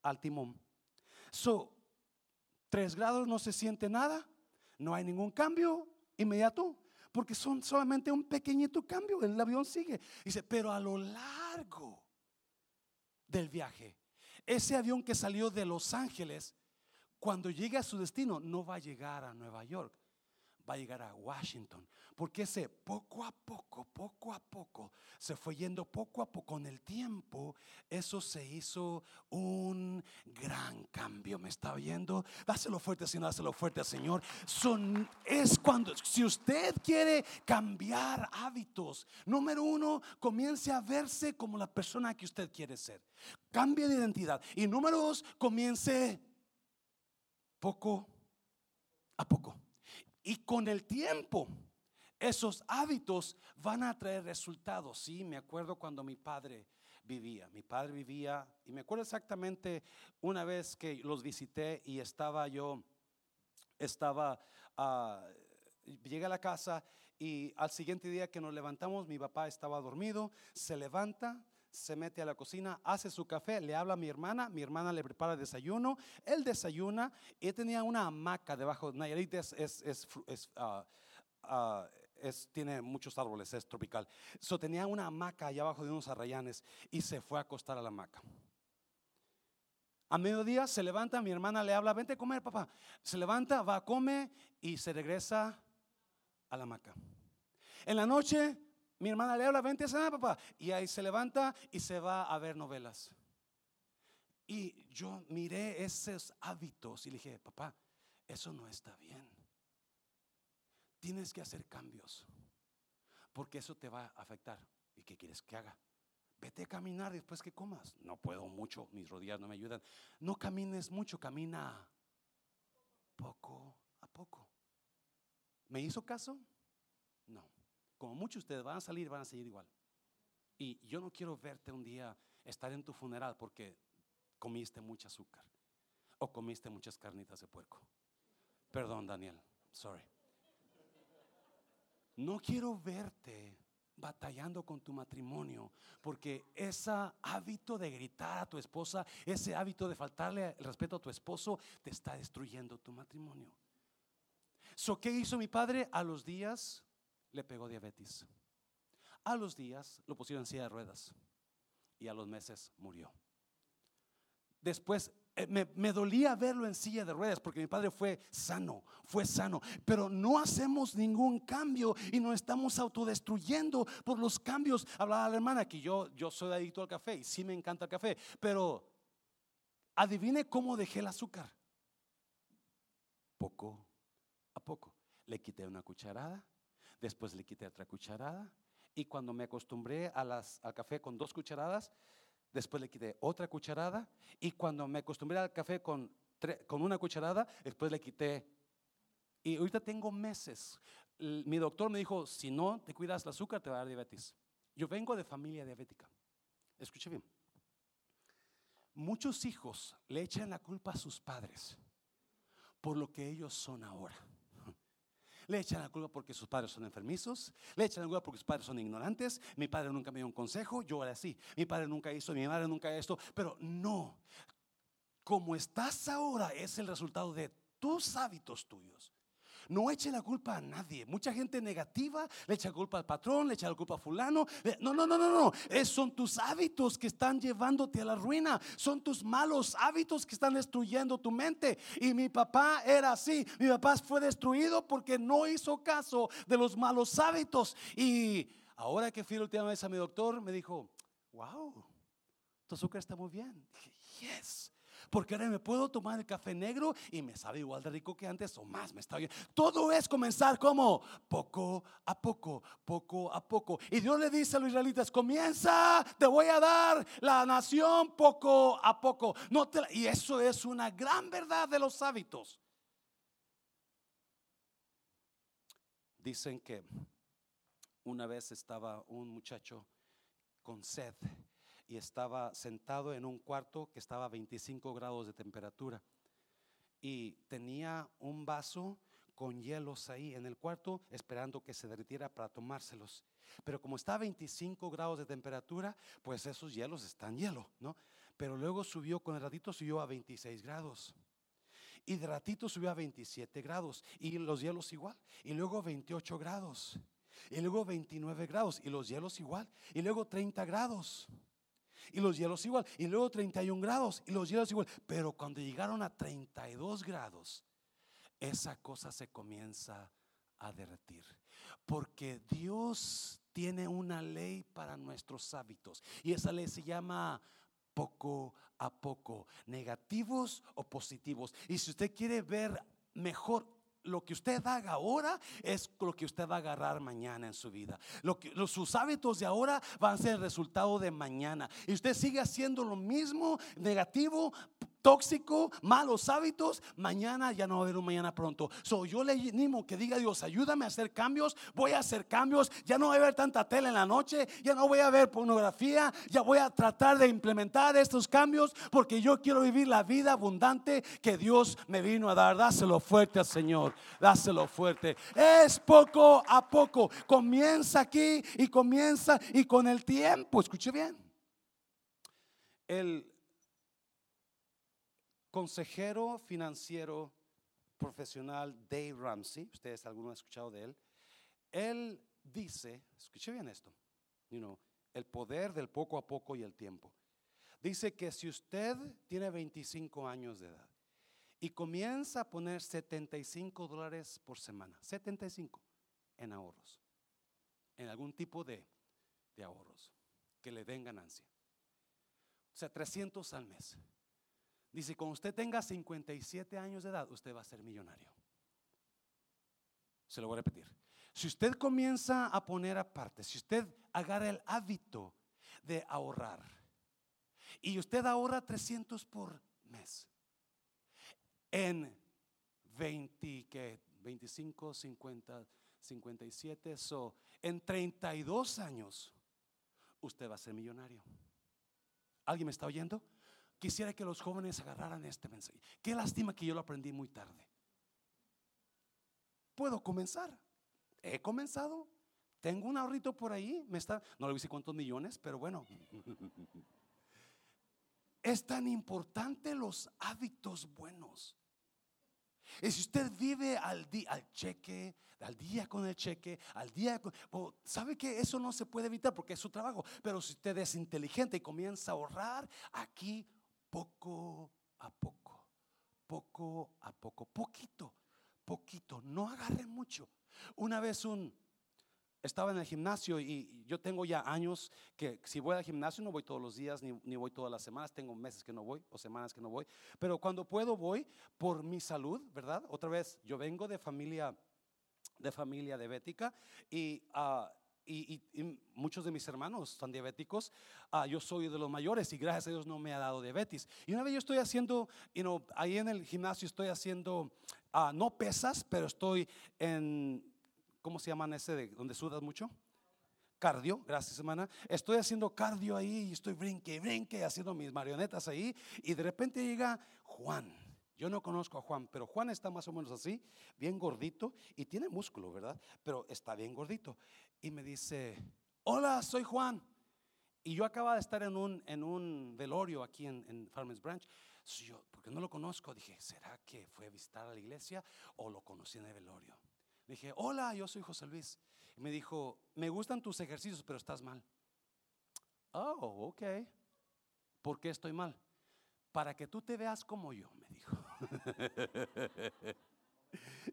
al timón. So, tres grados no se siente nada, no hay ningún cambio inmediato, porque son solamente un pequeñito cambio, el avión sigue. Dice, pero a lo largo del viaje, ese avión que salió de Los Ángeles, cuando llegue a su destino, no va a llegar a Nueva York, va a llegar a Washington. Porque ese poco a poco, poco a poco, se fue yendo poco a poco. Con el tiempo, eso se hizo un gran cambio. ¿Me está oyendo? Dáselo fuerte, Señor, dáselo fuerte, Señor. Son, es cuando, si usted quiere cambiar hábitos, número uno, comience a verse como la persona que usted quiere ser. Cambie de identidad. Y número dos, comience poco a poco. Y con el tiempo, esos hábitos van a traer resultados. Sí, me acuerdo cuando mi padre vivía. Mi padre vivía, y me acuerdo exactamente una vez que los visité y estaba yo, estaba, uh, llegué a la casa y al siguiente día que nos levantamos, mi papá estaba dormido, se levanta, se mete a la cocina, hace su café, le habla a mi hermana, mi hermana le prepara el desayuno, él desayuna y tenía una hamaca debajo, Nayarit es, es, es, ah, ah, es, tiene muchos árboles, es tropical. So, tenía una hamaca allá abajo de unos arrayanes y se fue a acostar a la hamaca. A mediodía se levanta, mi hermana le habla, vente a comer, papá. Se levanta, va a comer y se regresa a la hamaca. En la noche mi hermana le habla, vente a cenar, papá. Y ahí se levanta y se va a ver novelas. Y yo miré esos hábitos y le dije, papá, eso no está bien. Tienes que hacer cambios. Porque eso te va a afectar. ¿Y qué quieres que haga? Vete a caminar después que comas. No puedo mucho, mis rodillas no me ayudan. No camines mucho, camina poco a poco. ¿Me hizo caso? No como muchos de ustedes van a salir, van a seguir igual. Y yo no quiero verte un día estar en tu funeral porque comiste mucha azúcar o comiste muchas carnitas de puerco. Perdón, Daniel, sorry. No quiero verte batallando con tu matrimonio, porque ese hábito de gritar a tu esposa, ese hábito de faltarle el respeto a tu esposo, te está destruyendo tu matrimonio. So, ¿Qué hizo mi padre? A los días le pegó diabetes. A los días lo pusieron en silla de ruedas y a los meses murió. Después eh, me, dolía verlo en silla de ruedas porque mi padre fue sano, fue sano, pero no hacemos ningún cambio y nos estamos autodestruyendo por los cambios. Hablaba la hermana que yo, yo soy adicto al café y sí me encanta el café, pero adivine cómo dejé el azúcar. Poco a poco. Le quité una cucharada después le quité otra cucharada y cuando me acostumbré a al café con dos cucharadas, después le quité otra cucharada y cuando me acostumbré al café con, con una cucharada, después le quité. Y ahorita tengo meses. Mi doctor me dijo, si no te cuidas el azúcar, te va a dar diabetes. Yo vengo de familia diabética. Escuche bien. Muchos hijos le echan la culpa a sus padres por lo que ellos son ahora. Le echan la culpa porque sus padres son enfermizos. Le echan la culpa porque sus padres son ignorantes. Mi padre nunca me dio un consejo. Yo era así. Mi padre nunca hizo, mi madre nunca esto. Pero no. Como estás ahora es el resultado de tus hábitos tuyos. No eche la culpa a nadie. Mucha gente negativa le echa culpa al patrón, le echa la culpa a fulano. No, no, no, no, no. Es, son tus hábitos que están llevándote a la ruina. Son tus malos hábitos que están destruyendo tu mente. Y mi papá era así. Mi papá fue destruido porque no hizo caso de los malos hábitos. Y ahora que fui la última vez a mi doctor, me dijo, wow, tu azúcar está muy bien. Dije, yes. Porque ahora me puedo tomar el café negro y me sabe igual de rico que antes o más. Me está bien. Todo es comenzar como poco a poco, poco a poco. Y Dios le dice a los israelitas: Comienza, te voy a dar la nación poco a poco. No te, y eso es una gran verdad de los hábitos. Dicen que una vez estaba un muchacho con sed y estaba sentado en un cuarto que estaba a 25 grados de temperatura y tenía un vaso con hielos ahí en el cuarto esperando que se derritiera para tomárselos. Pero como está a 25 grados de temperatura, pues esos hielos están hielo, ¿no? Pero luego subió, con el ratito subió a 26 grados. Y de ratito subió a 27 grados. Y los hielos igual. Y luego 28 grados. Y luego 29 grados. Y los hielos igual. Y luego 30 grados y los hielos igual. Y luego 31 grados y los hielos igual. Pero cuando llegaron a 32 grados, esa cosa se comienza a derretir. Porque Dios tiene una ley para nuestros hábitos. Y esa ley se llama poco a poco, negativos o positivos. Y si usted quiere ver mejor lo que usted haga ahora es lo que usted va a agarrar mañana en su vida. Lo que, sus hábitos de ahora van a ser el resultado de mañana. Y usted sigue haciendo lo mismo, negativo, tóxico, malos hábitos, mañana ya no va a haber un mañana pronto. So, yo le animo que diga Dios, ayúdame a hacer cambios, voy a hacer cambios, ya no voy a ver tanta tele en la noche, ya no voy a ver pornografía, ya voy a tratar de implementar estos cambios porque yo quiero vivir la vida abundante que Dios me vino a dar. Dáselo fuerte al Señor, dáselo fuerte. Es poco a poco, comienza aquí y comienza y con el tiempo, escuche bien. El consejero financiero profesional Dave Ramsey, ustedes alguno han escuchado de él, él dice, escuche bien esto, el poder del poco a poco y el tiempo. Dice que si usted tiene 25 años de edad y comienza a poner 75 dólares por semana, 75 en ahorros, en algún tipo de, de ahorros que le den ganancia, o sea, 300 al mes. Dice, cuando usted tenga 57 años de edad, usted va a ser millonario. Se lo voy a repetir. Si usted comienza a poner aparte, si usted agarra el hábito de ahorrar y usted ahorra 300 por mes, en 20, que 25, 50, 57, so, en 32 años, usted va a ser millonario. ¿Alguien me está oyendo? Quisiera que los jóvenes agarraran este mensaje. Qué lástima que yo lo aprendí muy tarde. Puedo comenzar. He comenzado. Tengo un ahorrito por ahí. Me está, no le dice cuántos millones, pero bueno. Es tan importante los hábitos buenos. Y si usted vive al, día, al cheque, al día con el cheque, al día con, sabe que eso no se puede evitar porque es su trabajo. Pero si usted es inteligente y comienza a ahorrar, aquí poco a poco, poco a poco, poquito, poquito, no agarre mucho. Una vez un, estaba en el gimnasio y yo tengo ya años que si voy al gimnasio no voy todos los días ni, ni, voy todas las semanas, tengo meses que no voy o semanas que no voy, pero cuando puedo voy por mi salud, ¿verdad? Otra vez, yo vengo de familia de familia diabética y uh, y, muchos de mis hermanos son diabéticos. Ah, yo soy de los mayores y gracias a Dios no me ha dado diabetes. Y una vez yo estoy haciendo, you ahí en el gimnasio estoy haciendo, ah, no pesas, pero estoy en, ¿cómo se llaman ese de donde sudas mucho? cardio, gracias hermana. Estoy haciendo cardio ahí y estoy brinque, brinque, haciendo mis marionetas ahí. Y de repente llega Juan. Yo no conozco a Juan, pero Juan está más o menos así, bien gordito y tiene músculo, ¿verdad? Pero está bien gordito y me dice, hola, soy Juan. Y yo acababa de estar en un, en un velorio aquí en, en Farmers Branch. So yo, porque no lo conozco, dije, ¿será que fue a visitar a la iglesia o lo conocí en el velorio? Dije, hola, yo soy José Luis. Y me dijo, me gustan tus ejercicios, pero estás mal. Oh, ok. ¿Por qué estoy mal? Para que tú te veas como yo, me dijo.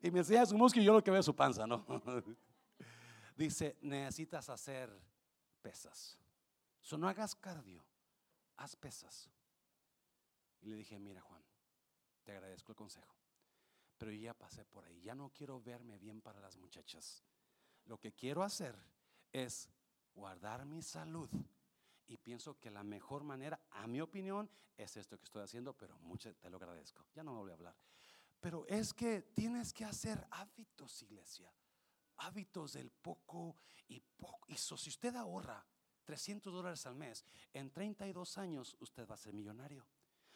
y me enseña su músculo y yo lo que veo es su panza, ¿no? Dice, necesitas hacer pesas. So, no hagas cardio, haz pesas. Y le dije, mira Juan, te agradezco el consejo, pero ya pasé por ahí, ya no quiero verme bien para las muchachas. Lo que quiero hacer es guardar mi salud. Y pienso que la mejor manera, a mi opinión, es esto que estoy haciendo, pero mucho te lo agradezco. Ya no me voy a hablar. Pero es que tienes que hacer hábitos, iglesia. Hábitos del poco y poco. Y si usted ahorra 300 dólares al mes, en 32 años usted va a ser millonario.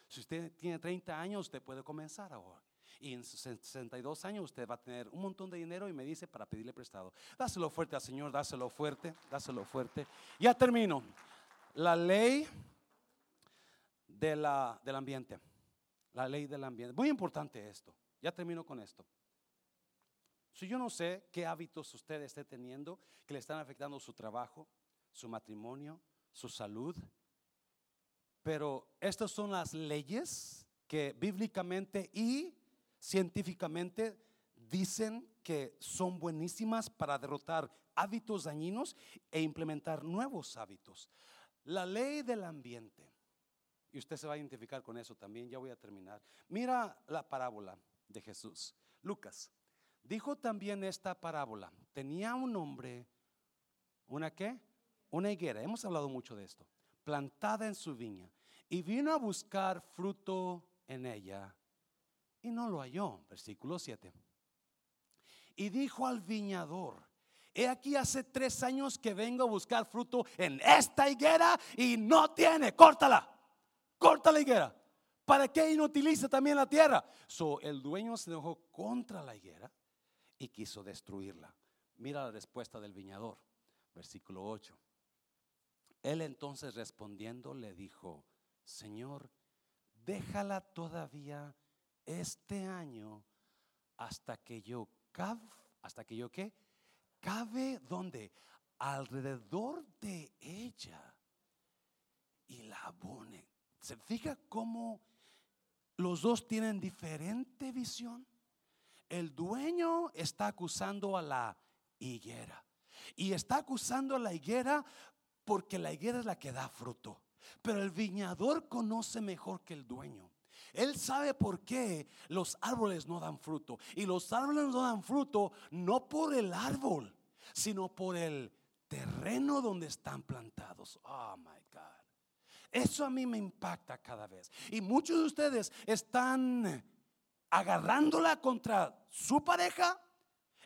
Si usted tiene 30 años, usted puede comenzar ahora. Y en 62 años usted va a tener un montón de dinero y me dice para pedirle prestado. Dáselo fuerte al Señor, dáselo fuerte, dáselo fuerte. Ya termino. La ley de la, del ambiente. La ley del ambiente. Muy importante esto. Ya termino con esto. Si yo no sé qué hábitos usted esté teniendo que le están afectando su trabajo, su matrimonio, su salud. Pero estas son las leyes que bíblicamente y científicamente dicen que son buenísimas para derrotar hábitos dañinos e implementar nuevos hábitos. La ley del ambiente. Y usted se va a identificar con eso también, ya voy a terminar. Mira la parábola de Jesús. Lucas dijo también esta parábola. Tenía un hombre, ¿una qué? una higuera, hemos hablado mucho de esto, plantada en su viña, y vino a buscar fruto en ella, y no lo halló. Versículo 7. Y dijo al viñador, he aquí hace tres años que vengo a buscar fruto en esta higuera y no tiene, córtala, corta la higuera. ¿Para qué inutiliza también la tierra? So, el dueño se dejó contra la higuera y quiso destruirla. Mira la respuesta del viñador, versículo 8. Él entonces respondiendo le dijo, Señor, déjala todavía este año hasta que yo cabe, hasta que yo qué, cabe donde, alrededor de ella y la abone. ¿Se fija cómo los dos tienen diferente visión? El dueño está acusando a la higuera. Y está acusando a la higuera porque la higuera es la que da fruto. Pero el viñador conoce mejor que el dueño. Él sabe por qué los árboles no dan fruto. Y los árboles no dan fruto no por el árbol, sino por el terreno donde están plantados. Oh my God. Eso a mí me impacta cada vez. Y muchos de ustedes están agarrándola contra su pareja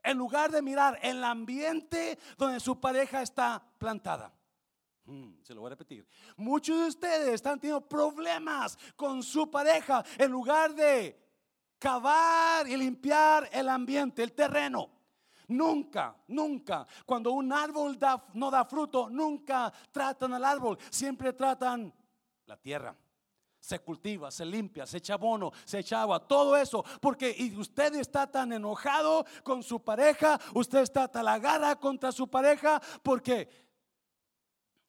en lugar de mirar el ambiente donde su pareja está plantada. Mm, se lo voy a repetir. Muchos de ustedes están teniendo problemas con su pareja en lugar de cavar y limpiar el ambiente, el terreno. Nunca, nunca, cuando un árbol no da fruto, nunca tratan al árbol, siempre tratan la tierra. Se cultiva, se limpia, se echa abono, se echa agua, todo eso. Porque y usted está tan enojado con su pareja, usted está talagada contra su pareja, porque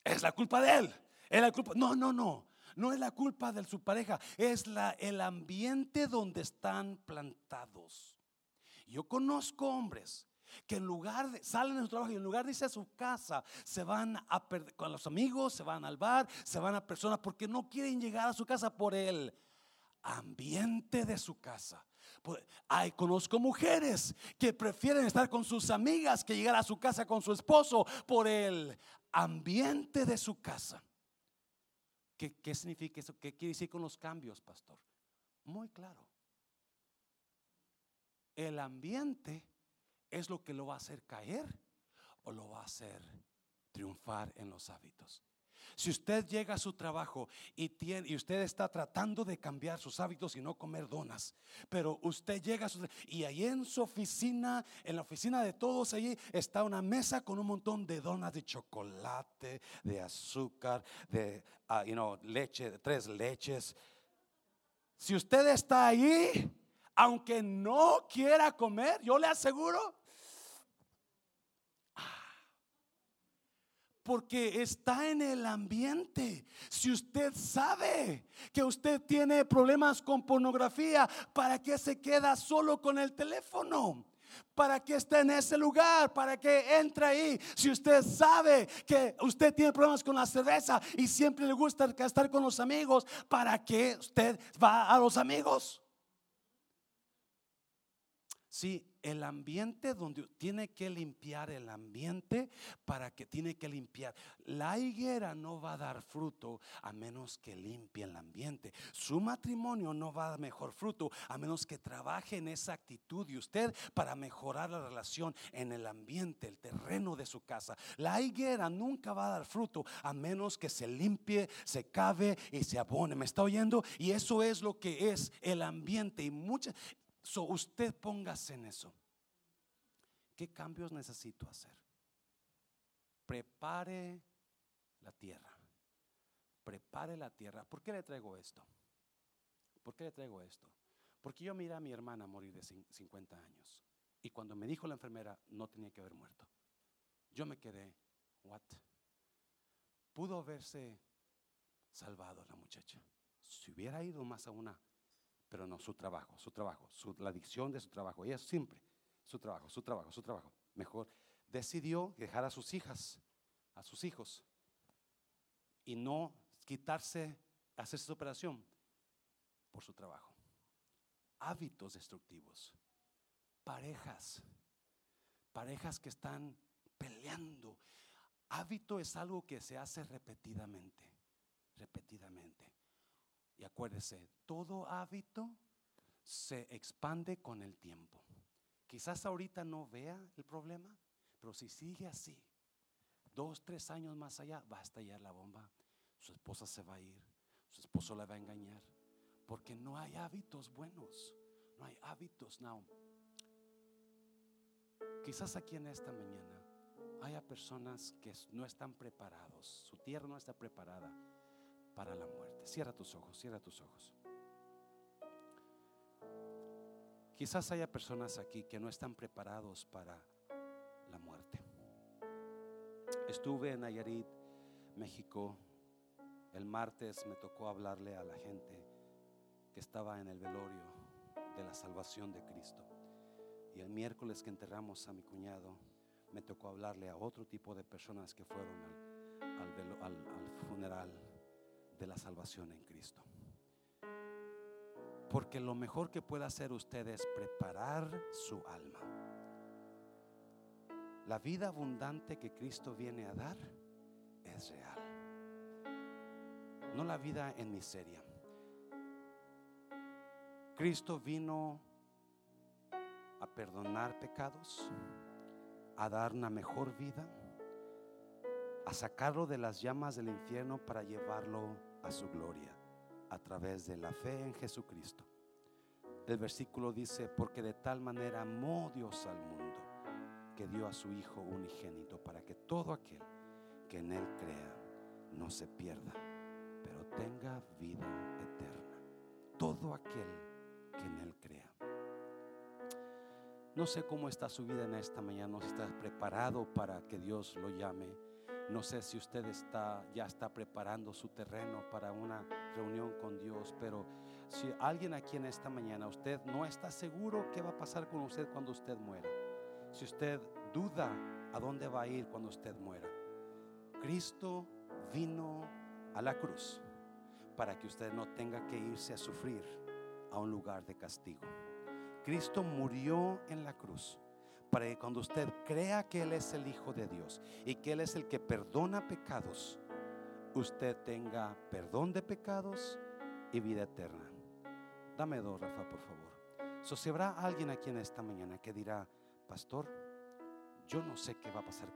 es la culpa de él. Es la culpa. No, no, no. No es la culpa de su pareja. Es la, el ambiente donde están plantados. Yo conozco hombres que en lugar de salen de su trabajo y en lugar de irse a su casa, se van a perder con los amigos, se van al bar, se van a personas porque no quieren llegar a su casa por el ambiente de su casa. Hay, conozco mujeres que prefieren estar con sus amigas que llegar a su casa con su esposo por el ambiente de su casa. ¿Qué, qué significa eso? ¿Qué quiere decir con los cambios, pastor? Muy claro. El ambiente es lo que lo va a hacer caer o lo va a hacer triunfar en los hábitos. Si usted llega a su trabajo y, tiene, y usted está tratando de cambiar sus hábitos y no comer donas, pero usted llega a su, y ahí en su oficina, en la oficina de todos allí, está una mesa con un montón de donas de chocolate, de azúcar, de uh, you know, leche, tres leches. Si usted está ahí, aunque no quiera comer, yo le aseguro porque está en el ambiente. Si usted sabe que usted tiene problemas con pornografía, ¿para qué se queda solo con el teléfono? ¿Para qué está en ese lugar? ¿Para qué entra ahí? Si usted sabe que usted tiene problemas con la cerveza y siempre le gusta estar con los amigos, ¿para qué usted va a los amigos? Sí, el ambiente donde tiene que limpiar el ambiente para que tiene que limpiar. La higuera no va a dar fruto a menos que limpie el ambiente. Su matrimonio no va a dar mejor fruto a menos que trabaje en esa actitud de usted para mejorar la relación en el ambiente, el terreno de su casa. La higuera nunca va a dar fruto a menos que se limpie, se cabe y se abone. ¿Me está oyendo? Y eso es lo que es el ambiente y muchas So, usted póngase en eso. ¿Qué cambios necesito hacer? Prepare la tierra. Prepare la tierra. ¿Por qué le traigo esto? ¿Por qué le traigo esto? Porque yo miré a mi hermana morir de 50 años. Y cuando me dijo la enfermera, no tenía que haber muerto. Yo me quedé, ¿what? Pudo haberse salvado la muchacha. Si hubiera ido más a una pero no su trabajo, su trabajo, la adicción de su trabajo. Ella siempre, su trabajo, su trabajo, su trabajo. Mejor decidió dejar a sus hijas, a sus hijos, y no quitarse, hacer esa operación por su trabajo. Hábitos destructivos, parejas, parejas que están peleando. Hábito es algo que se hace repetidamente, repetidamente. Y acuérdese, todo hábito se expande con el tiempo. Quizás ahorita no vea el problema, pero si sigue así, dos, tres años más allá, va a estallar la bomba. Su esposa se va a ir, su esposo la va a engañar, porque no hay hábitos buenos, no hay hábitos. Now, quizás aquí en esta mañana haya personas que no están preparados, su tierra no está preparada para la muerte. Cierra tus ojos, cierra tus ojos. Quizás haya personas aquí que no están preparados para la muerte. Estuve en Nayarit, México. El martes me tocó hablarle a la gente que estaba en el velorio de la salvación de Cristo. Y el miércoles que enterramos a mi cuñado, me tocó hablarle a otro tipo de personas que fueron al, al funeral de la salvación en Cristo. Porque lo mejor que puede hacer usted es preparar su alma. La vida abundante que Cristo viene a dar es real. No la vida en miseria. Cristo vino a perdonar pecados, a dar una mejor vida, a sacarlo de las llamas del infierno para llevarlo a su gloria a través de la fe en Jesucristo. El versículo dice, porque de tal manera amó Dios al mundo que dio a su Hijo unigénito para que todo aquel que en Él crea no se pierda, pero tenga vida eterna. Todo aquel que en Él crea. No sé cómo está su vida en esta mañana, no si está preparado para que Dios lo llame no sé si usted está ya está preparando su terreno para una reunión con Dios, pero si alguien aquí en esta mañana usted no está seguro qué va a pasar con usted cuando usted muera. Si usted duda a dónde va a ir cuando usted muera. Cristo vino a la cruz para que usted no tenga que irse a sufrir a un lugar de castigo. Cristo murió en la cruz para que cuando usted crea que Él es el Hijo de Dios y que Él es el que perdona pecados, usted tenga perdón de pecados y vida eterna. Dame dos, Rafa, por favor. So, si habrá alguien aquí en esta mañana que dirá, pastor, yo no sé qué va a pasar